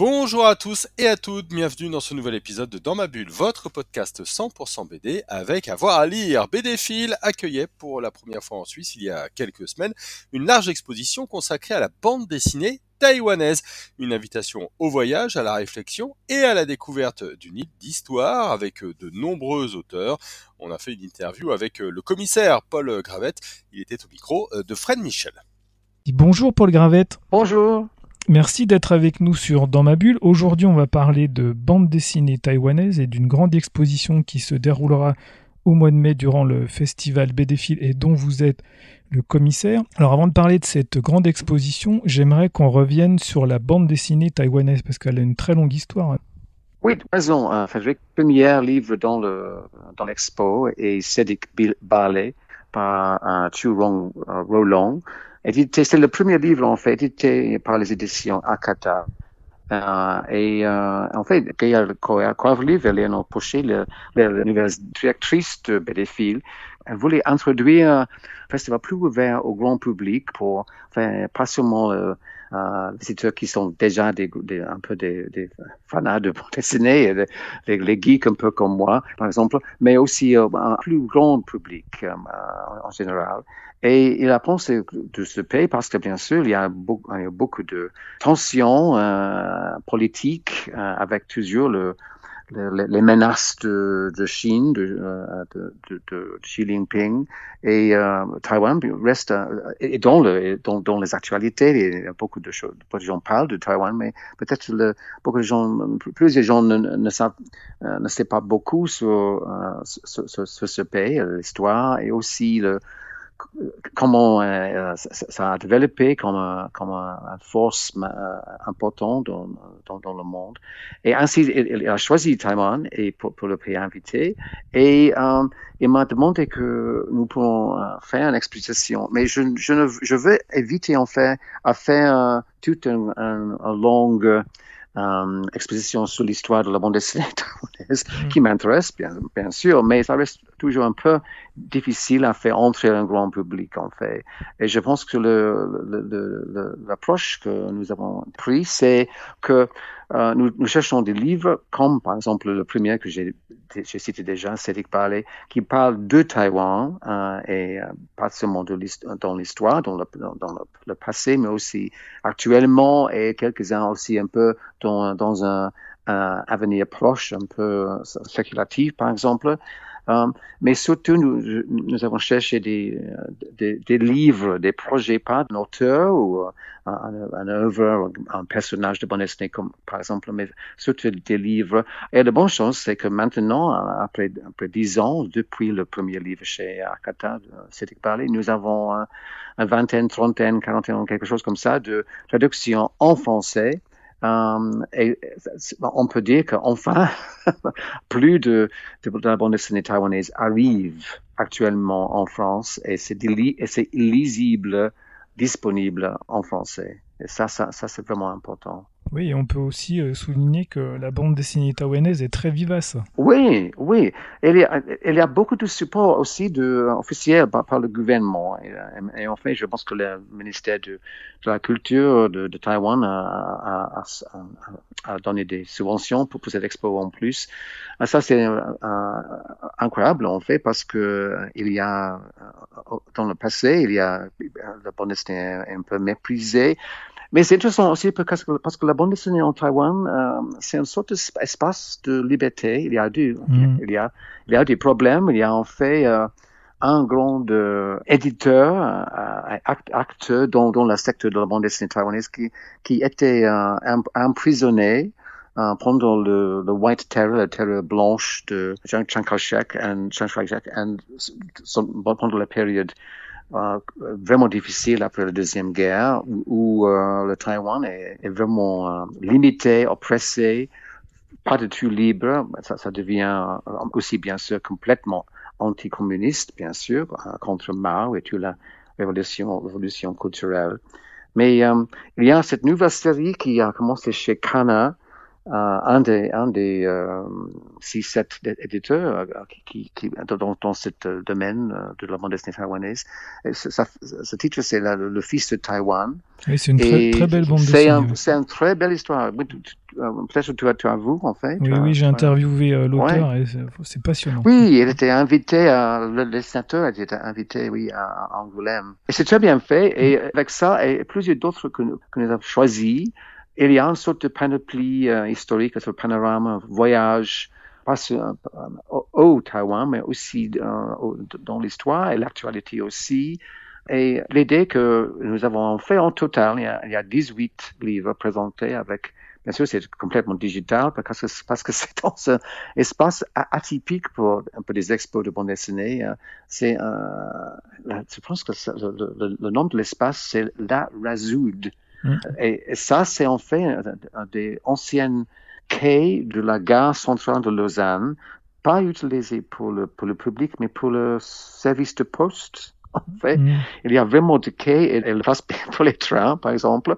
Bonjour à tous et à toutes, bienvenue dans ce nouvel épisode de Dans ma bulle, votre podcast 100% BD avec avoir à lire. BD Phil accueillait pour la première fois en Suisse il y a quelques semaines une large exposition consacrée à la bande dessinée taïwanaise. Une invitation au voyage, à la réflexion et à la découverte d'une île d'histoire avec de nombreux auteurs. On a fait une interview avec le commissaire Paul Gravette. Il était au micro de Fred Michel. Bonjour Paul Gravette. Bonjour. Merci d'être avec nous sur Dans ma bulle. Aujourd'hui, on va parler de bande dessinée taïwanaise et d'une grande exposition qui se déroulera au mois de mai durant le festival BDFIL et dont vous êtes le commissaire. Alors avant de parler de cette grande exposition, j'aimerais qu'on revienne sur la bande dessinée taïwanaise parce qu'elle a une très longue histoire. Oui, tu as raison. Euh, Frédéric, premier livre dans le dans l'expo et Cédric Ballet par Chu Rong uh, Roland. C'est le premier livre, en fait, édité par les éditions Akata. Euh, et euh, en fait, Gaia Quavliv, elle est poché, la, nouvelle directrice de Bédéphile. Elle voulait introduire un festival plus ouvert au grand public pour, enfin, pas seulement euh, euh, visiteurs qui sont déjà des, des, un peu des, des fanats de bande dessinée, les, les, geeks un peu comme moi, par exemple, mais aussi euh, un plus grand public euh, en général. Et il a pensé de ce pays parce que bien sûr, il y a beaucoup, il y a beaucoup de tensions euh, politiques euh, avec toujours le, les menaces de, de Chine, de, euh, de, de, de, Xi Jinping et euh, Taïwan reste euh, et dans, le, dans, dans les actualités, il y a beaucoup de choses. Beaucoup de gens parlent de Taïwan, mais peut-être beaucoup de gens, plusieurs gens ne, ne savent ne savent pas beaucoup sur, sur, sur, sur ce pays, l'histoire et aussi le, comment euh, ça, a développé comme, comme une force euh, importante dans, dans, dans, le monde. Et ainsi, il, a choisi Taïwan et pour, pour, le pays invité. Et euh, il m'a demandé que nous pourrons faire une explication. Mais je, je, ne, je veux éviter en fait à faire toute une, une, une longue euh, exposition sur l'histoire de la bande dessinée taïwanaise mm. qui m'intéresse bien, bien sûr, mais ça reste toujours un peu difficile à faire entrer un grand public en fait. Et je pense que l'approche le, le, que nous avons pris, c'est que euh, nous, nous, cherchons des livres comme par exemple le premier que j'ai cité déjà, Cédric Ballet, qui parle de Taïwan euh, et euh, pas seulement de dans l'histoire, dans, le, dans le, passé, mais aussi actuellement et quelques-uns aussi un peu dans, dans un, un avenir proche, un peu spéculatif par exemple. Euh, mais surtout, nous, avons cherché des, livres, des projets, pas d'un auteur ou euh, un, un œuvre, un personnage de bande dessinée, comme par exemple, mais surtout des livres. Et la bonne chose, c'est que maintenant, après, après ans, depuis le premier livre chez Akata, Cédric Ballet, nous avons une vingtaine, trentaine, quarantaine, quelque chose comme ça, de traductions en français et on peut dire qu'enfin, plus de, de, de la bande dessinée taïwanaise arrive actuellement en France et c'est lisible, disponible en français. Et ça, ça, ça c'est vraiment important. Oui, on peut aussi euh, souligner que la bande dessinée taïwanaise est très vivace. Oui, oui. Il y a, beaucoup de support aussi de, officiel par, le gouvernement. Et, en fait, je pense que le ministère de, la Culture de, Taïwan a, donné des subventions pour, cette expo en plus. Ça, c'est euh, incroyable, en fait, parce que il y a, dans le passé, il y a, la bande dessinée un peu méprisée. Mais c'est intéressant aussi parce que, parce que la bande dessinée en Taïwan, euh, c'est une sorte d'espace de liberté. Il y a du, mm. il y a, il y a des problèmes. Il y a en fait euh, un grand euh, éditeur, euh, acteur dans, dans le secteur de la bande dessinée taïwanaise qui, qui était euh, emprisonné euh, pendant le, le, White Terror, la terreur blanche de Chiang Kai-shek et pendant la période euh, vraiment difficile après la Deuxième Guerre, où, euh, le Taïwan est, est vraiment euh, limité, oppressé, pas du tout libre. Ça, ça devient aussi, bien sûr, complètement anticommuniste, bien sûr, contre Mao et toute la révolution, révolution culturelle. Mais euh, il y a cette nouvelle série qui a commencé chez Kana, euh, un des, un des euh, six, sept éditeurs euh, qui, qui, dans, dans ce domaine de la bande dessinée taïwanaise. Ce titre, c'est le, fils de Taïwan. Oui, c'est une très, très, belle bande dessinée. C'est une très belle histoire. Peut-être tu as, vu, en fait. Oui, oui, j'ai interviewé l'auteur et c'est passionnant. Oui, il était invité, à, le dessinateur était invité, oui, à, Angoulême. Et c'est très bien fait. Et mm. avec ça, et plusieurs d'autres que, que nous avons choisis, il y a une sorte de panoplie euh, historique, un panorama, voyage, pas euh, au, Taïwan, mais aussi euh, dans l'histoire et l'actualité aussi. Et l'idée que nous avons fait en total, il y a, il y a 18 livres présentés avec Bien sûr, c'est complètement digital parce que c'est dans un espace atypique pour un peu des expos de bande dessinée. C'est, euh, je pense que le, le, nom de l'espace, c'est La Razoud. Mm. Et, ça, c'est en fait des anciennes quais de la gare centrale de Lausanne, pas utilisé pour le, pour le public, mais pour le service de poste en fait. Mm. Il y a vraiment des quais et elle passe pour les trains, par exemple.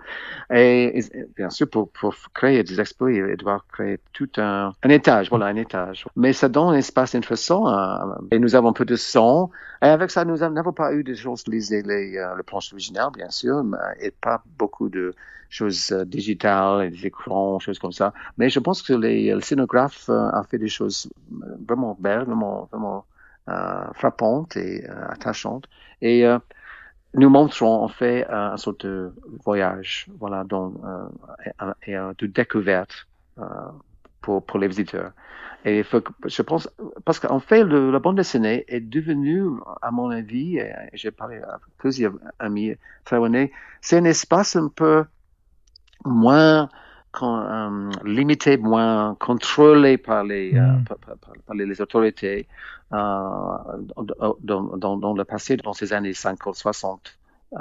Et, bien sûr, pour, pour créer des expos, il doit créer tout un, un étage, voilà, un étage. Mais ça donne un espace intéressant euh, et nous avons un peu de son. Et avec ça, nous n'avons pas eu de choses liser les, euh, les planches originales, bien sûr, mais, et pas beaucoup de choses euh, digitales, des écrans, choses comme ça. Mais je pense que les, le scénographe a fait des choses vraiment belles, vraiment, vraiment euh, frappante et euh, attachante. Et euh, nous montrons en fait un sorte de voyage, voilà, donc, et, de découverte pour, pour les visiteurs. Et faut, je pense, parce qu'en fait, le, la bande dessinée est devenue, à mon avis, et j'ai parlé à plusieurs amis taïwanais, c'est un espace un peu moins euh, limité, moins contrôlé par les, euh, mm. par, par, par, les autorités euh, dans, dans, dans, le passé, dans ces années 50, 60, euh,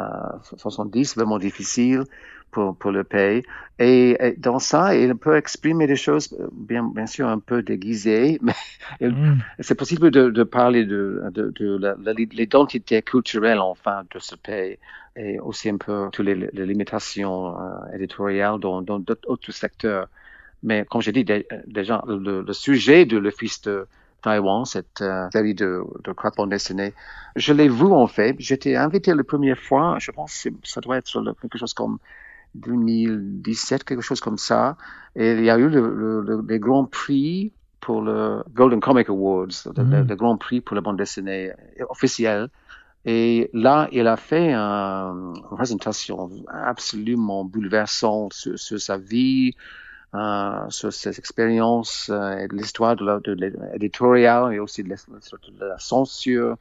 70, vraiment difficile pour, pour le pays. Et, dans ça, il peut exprimer des choses, bien, bien sûr, un peu déguisées, mais mm. c'est possible de, de parler de, de, de l'identité culturelle, enfin, de ce pays et aussi un peu toutes les, les limitations euh, éditoriales dans d'autres secteurs. Mais comme j'ai dit déjà, le, le, sujet de Le Fils de Taïwan, cette euh, série de, de bande dessinée, je l'ai vu en fait. J'étais invité la première fois, je pense que ça doit être quelque chose comme 2017, quelque chose comme ça. Et il y a eu le, le, les grands prix pour le Golden Comic Awards, le, mm. le, grand prix pour la bande dessinée officielle. Et là, il a fait une présentation absolument bouleversante sur, sa vie, euh, sur ses expériences, euh, l'histoire de l'éditorial et aussi de la, censure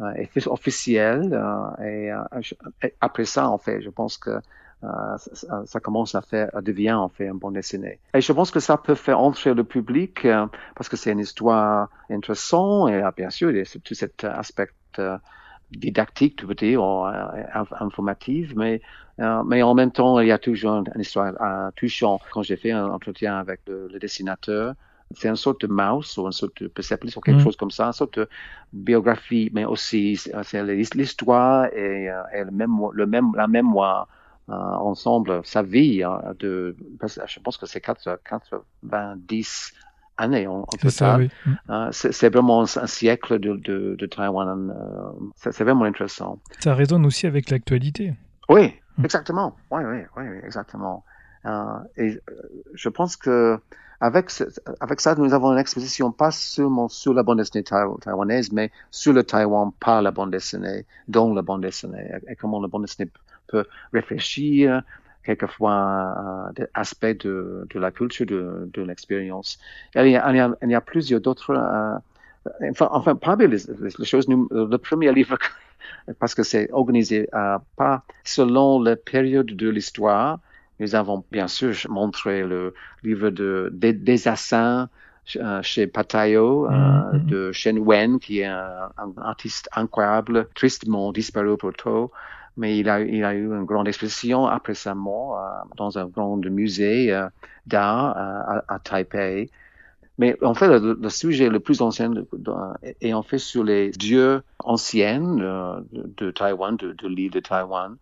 euh, officielle. Euh, et, et, après ça, en fait, je pense que ça, ça, commence à faire, devient en fait un bon dessiné. Et je pense que ça peut faire entrer le public parce que c'est une histoire intéressante et bien sûr, il y a tout cet aspect didactique, tu veux dire, ou, euh, informative, mais, euh, mais en même temps, il y a toujours une histoire euh, touchante. Quand j'ai fait un entretien avec le, le dessinateur, c'est une sorte de mouse ou une sorte de persepolis ou quelque mm. chose comme ça, une sorte de biographie, mais aussi c'est l'histoire et, et, le même, le même, la mémoire euh, ensemble, sa vie de, je pense que c'est 90 années en, total. Mm. Euh, c'est vraiment un, siècle de, de, de Taïwan. Euh, c'est vraiment intéressant. Ça résonne aussi avec l'actualité. Oui, mm. exactement. Oui, oui, oui, exactement. Euh, et je pense que avec, avec ça, nous avons une exposition pas seulement sur la bande dessinée taïwanaise, mais sur le Taïwan par la bande dessinée, dont la bande dessinée, et comment la bande dessinée peut réfléchir, quelquefois euh, aspects de, de, la culture, de, de l'expérience. Il, y a, il y a plusieurs d'autres, euh, enfin, enfin, parmi les, les, choses, le premier livre, parce que c'est organisé euh, pas selon la période de l'histoire, nous avons bien sûr montré le livre de, des, des Assins, euh, chez Patayo, mm-hmm. de Shen Wen, qui est un, un, artiste incroyable, tristement disparu pour tôt mais il a, il a eu une grande exposition après sa mort euh, dans un grand musée euh, d'art euh, à, à, Taipei. Mais en fait, le, sujet le plus ancien est en fait sur les dieux anciens de, de Taïwan, de, de l'île de Taïwan.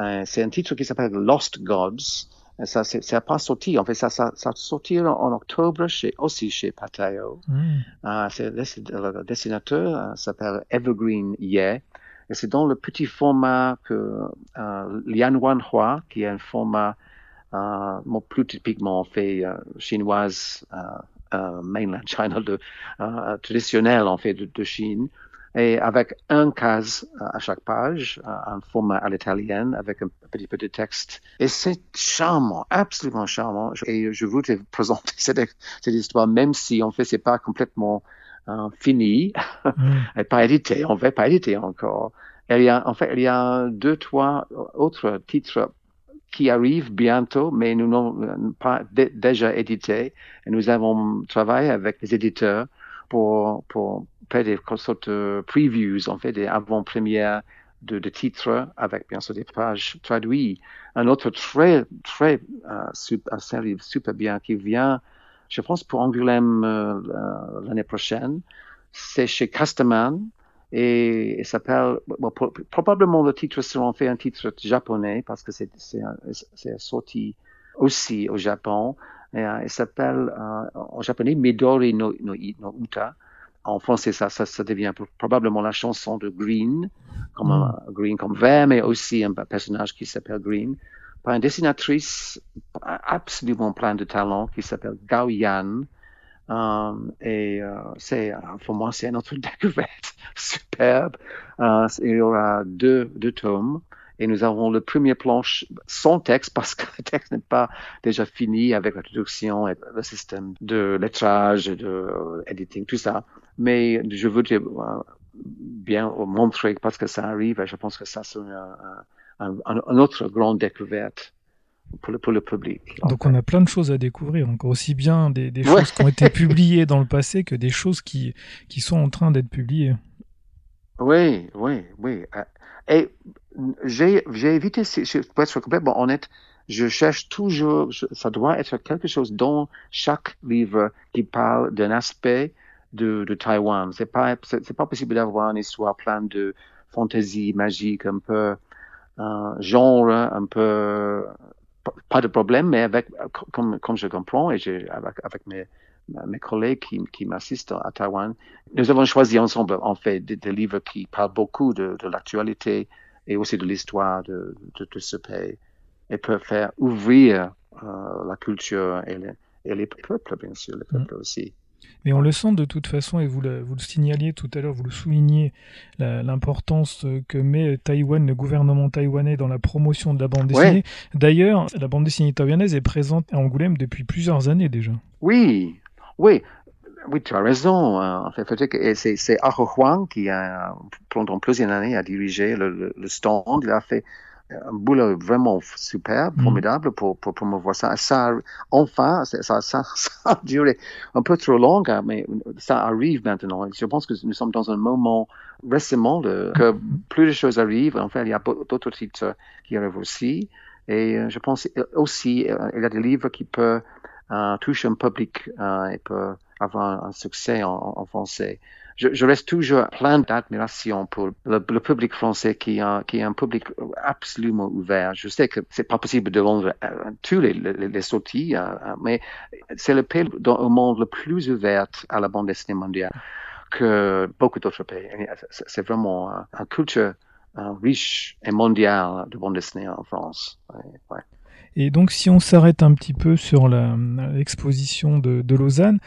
Euh, c'est un titre qui s'appelle Lost Gods. Ça, ça pas sorti. En fait, ça, ça, ça sortira en, octobre chez, aussi chez Patayo. Mm. Euh, le dessinateur euh, s'appelle Evergreen Ye. Et c'est dans le petit format que euh, Lian Wanhua, qui est un format euh, plus typiquement fait euh, chinoise, euh, euh, mainland China, de, euh, traditionnel en fait de, de Chine, et avec un case à chaque page, un format à l'italienne, avec un petit peu de texte. Et c'est charmant, absolument charmant. Et je voudrais présenter cette, cette histoire, même si en fait c'est pas complètement fini, Mm. pas édité, on va pas éditer encore. Il y a, en fait, il y a deux, trois autres titres qui arrivent bientôt, mais nous n'avons pas dé- déjà édité. Et nous avons travaillé avec les éditeurs pour, pour faire des sortes de previews, en fait, des avant-premières de, de titres avec bien sûr des pages traduites. Un autre très, très euh, super, série super bien qui vient, je pense, pour Angoulême euh, euh, l'année prochaine. C'est chez Casterman et il s'appelle, bon, probablement le titre sera en fait un titre japonais parce que c'est, sorti aussi au Japon. Et, euh, il s'appelle en japonais Midori no, no, no Uta. En français, ça, ça, ça devient pro- probablement la chanson de Green, comme un, Green comme vert, mais aussi un personnage qui s'appelle Green, par une dessinatrice absolument pleine de talent qui s'appelle Gao Yan. Um, et euh, c'est, euh, pour moi, c'est notre découverte superbe. Euh, il y aura deux, deux tomes. Et nous avons le premier planche sans texte parce que le texte n'est pas déjà fini avec la traduction et le système de lettrage, et de euh, editing, tout ça. Mais je euh, bien montrer parce que ça arrive et je pense que ça sera un, autre grande découverte pour le, pour le public. Donc on a plein de choses à découvrir, donc aussi bien des, des Ouais. choses qui ont été publiées dans le passé que des choses qui, qui sont en train d'être publiées. Oui, oui, oui. Euh, Et j'ai évité, pour être complètement honnête, je cherche toujours, ça doit être quelque chose dans chaque livre qui parle d'un aspect de, de Taïwan. C'est pas, c'est pas possible d'avoir une histoire pleine de fantaisie magique, un peu genre, un peu pas de problème, mais avec comme comme je comprends et j'ai avec avec mes mes collègues qui, qui m'assistent à Taïwan, nous avons choisi ensemble, en fait, des, des livres qui parlent beaucoup de, de l'actualité et aussi de l'histoire de, de, de ce pays et peuvent faire ouvrir euh, la culture et, les- et les peuples, bien sûr, les peuples aussi. Mais on le sent de toute façon, et vous le, vous le signaliez tout à l'heure, vous le soulignez, l'importance que met Taïwan, le gouvernement taïwanais, dans la promotion de la bande Ouais. dessinée. D'ailleurs, la bande dessinée taïwanaise est présente à Angoulême depuis plusieurs années déjà. Oui, oui, oui, tu as raison. euh, En fait, c'est c'est Aho Huang qui a, pendant plusieurs années, a dirigé le, le, le stand. Il a fait un boulot vraiment superbe, Mhm. formidable pour, pour promouvoir ça. Ça, enfin, ça, ça, ça, a duré un peu trop longtemps, mais ça arrive maintenant. Je pense que nous sommes dans un moment récemment de, que plus de choses arrivent. En fait, il y a d'autres titres qui arrivent aussi. Et euh, je pense aussi, euh, il y a des livres qui peuvent euh, toucher un public euh, et peut avoir un, un succès en, en français. Je, je reste toujours plein d'admiration pour le, public français qui, est un public absolument ouvert. Je sais que c'est pas possible de vendre euh, tous les, sorties, euh, euh, mais c'est le pays dans le monde le plus ouvert à la bande dessinée mondiale que beaucoup d'autres pays. C'est vraiment une culture riche et mondiale de bande dessinée en France. Et donc, si on s'arrête un petit peu sur l'exposition de Lausanne,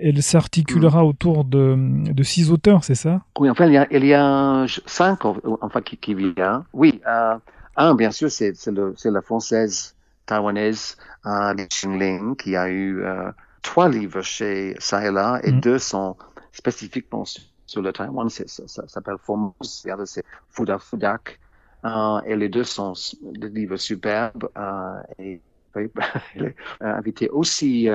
elle s'articulera autour de, de six auteurs, c'est ça? Oui, enfin, il y a, il y a cinq, enfin, qui, qui. Oui, euh, un, bien sûr, c'est la française taïwanaise euh, Li qui a eu euh, trois livres chez ça et là, et Mm. deux sont spécifiquement sur, sur le Taïwan. C'est- Ça, ça s'appelle l'autre, c'est Fuda Fudak. Euh, et les deux sont des livres superbes. Et il est invité aussi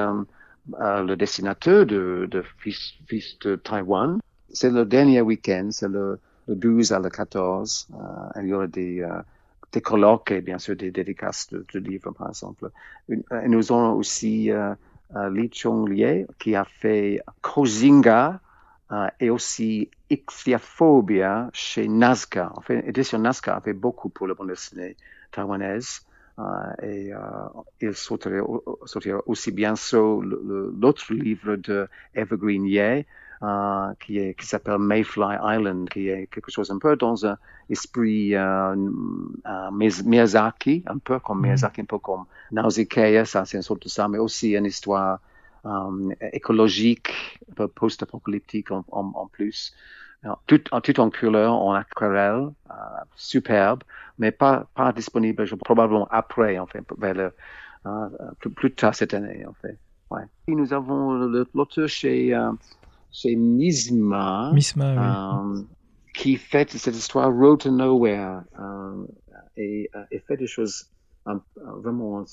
le dessinateur de, de Fils, Fils de Taïwan. C'est le dernier week-end, c'est le, le 12 à le 14. Euh, il y aura des, euh, des colloques et bien sûr des dédicaces de, livres, par exemple. Nous aurons aussi euh, euh, Li Chong-Lie qui a fait Kozinga euh, et aussi Ichthyophobia chez Nazca. En fait, l'édition Nazca a fait beaucoup pour le bande dessinée taïwanaise. Et il sortira, aussi bien sûr l'autre livre de Evergreen Ye, euh, qui, est, qui s'appelle Mayfly Island, qui est quelque chose un peu dans un esprit euh, euh, Miyazaki, un peu comme mm. Miyazaki, un peu comme Nausicaa, ça c'est une sorte de ça, mais aussi une histoire écologique, un peu post-apocalyptique en, en, plus. Tout, tout, en couleur, en aquarelle, superbe, mais pas, pas disponible probablement après, en fait, vers le, plus, plus, tard cette année, en fait. Ouais. Et nous avons l'auteur chez c'est Misma, euh, qui fait cette histoire Road to Nowhere euh, et, euh, et, fait des choses vraiment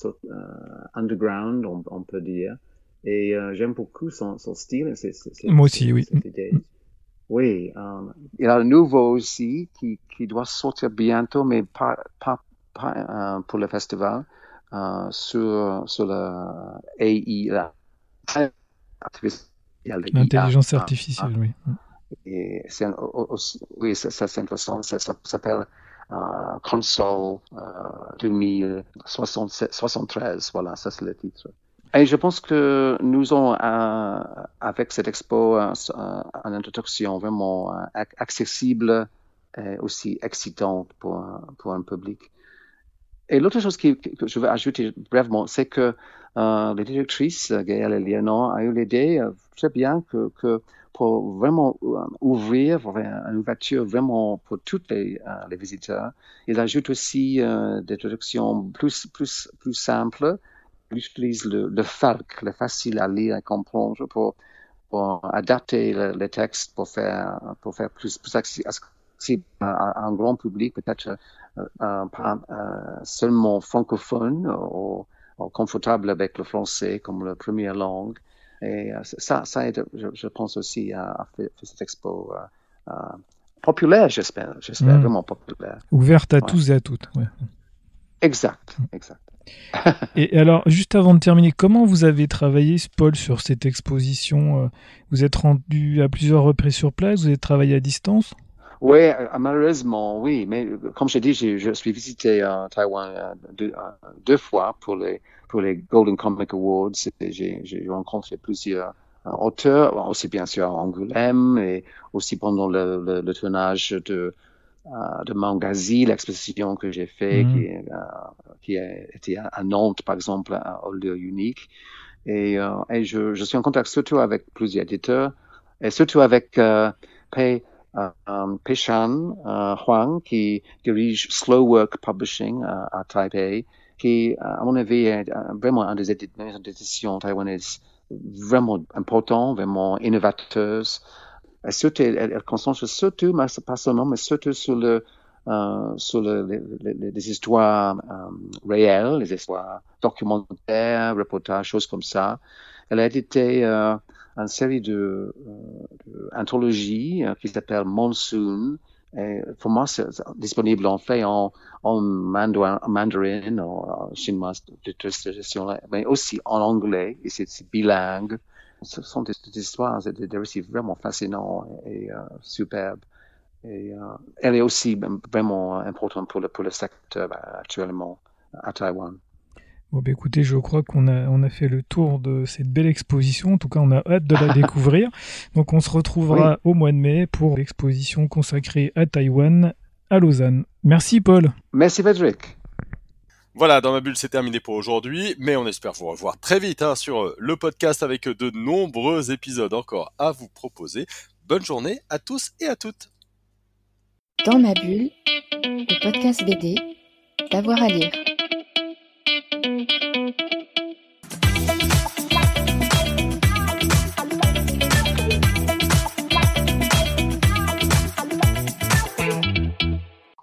underground, on, peut dire. Et j'aime beaucoup son, son style. Moi aussi, oui. Oui, il y a un nouveau aussi qui, qui doit sortir bientôt, mais pas, pas, pas pour le festival, sur, sur la AI, la L'intelligence artificielle, oui. Et c'est oui, ça, c'est intéressant. Ça, s'appelle euh, Console euh, 2073. Voilà, ça c'est le titre. Et je pense que nous avons, euh, avec cette expo, euh, une introduction vraiment accessible et aussi excitante pour, un public. Et l'autre chose que je veux ajouter brièvement, c'est que euh, les directrices, Gaëlle Léonore, ont eu l'idée euh, très bien que, pour vraiment euh, ouvrir une ouverture vraiment pour tous les, euh, les visiteurs, ils ajoutent aussi euh, des traductions plus, plus, plus simples. Ils utilisent le, le FALC, le facile à lire et comprendre pour, pour adapter le, les textes pour faire, pour faire plus, plus accessible à, à un grand public, peut-être euh, pas euh, seulement francophone ou, confortable avec le français comme la première langue. Et euh, ça, ça aide, je, pense aussi à, faire, cette expo populaire, j'espère, j'espère mm. vraiment populaire. Ouverte à tous et à toutes. Ouais. Exact, mm. exact. et alors, juste avant de terminer, comment vous avez travaillé, Paul, sur cette exposition Vous êtes rendu à plusieurs reprises sur place Vous avez travaillé à distance? Oui, euh, malheureusement, oui. Mais euh, comme je dis, je, suis visité à Taïwan euh, deux, deux, fois pour les, pour les Golden Comic Awards. J'ai rencontré plusieurs auteurs, aussi bien sûr à Angoulême et aussi pendant le, le, tournage de, de Mangazi, l'exposition que j'ai fait, mhm. qui, qui a été à Nantes, par exemple, au lieu unique. Et, et je, je, suis en contact surtout avec plusieurs éditeurs et surtout avec euh, Pei um, Peshan uh, Huang, qui dirige Slow Work Publishing à Taipei, qui, à mon avis, est vraiment un des éditions taïwanaises vraiment important, vraiment innovateuse. Et surtout, elle, elle concentre surtout, pas seulement, mais surtout sur le, euh, sur le, les, les, histoires euh, réelles, les histoires documentaires, reportages, choses comme ça. Elle a édité euh, une série de, euh, d'anthologies euh, qui s'appelle Monsoon. Et pour moi, c'est disponible en fait en, en mandarin, en chinois de toute gestion mais aussi en anglais, c'est, bilingue. Ce sont des, histoires, des, des, récits vraiment fascinants et, euh, superbes. Et euh, elle est aussi vraiment importante pour le, pour le secteur actuellement à Taïwan. Bon, bah, écoutez, je crois qu'on a, on a fait le tour de cette belle exposition. En tout cas, on a hâte de la découvrir. Donc, on se retrouvera au mois de mai pour l'exposition consacrée à Taïwan, à Lausanne. Merci, Paul. Merci, Patrick. Voilà, dans ma bulle, c'est terminé pour aujourd'hui, mais on espère vous revoir très vite hein, sur euh, le podcast avec de nombreux épisodes encore à vous proposer. Bonne journée à tous et à toutes. Dans ma bulle, le podcast BD, d'avoir à lire.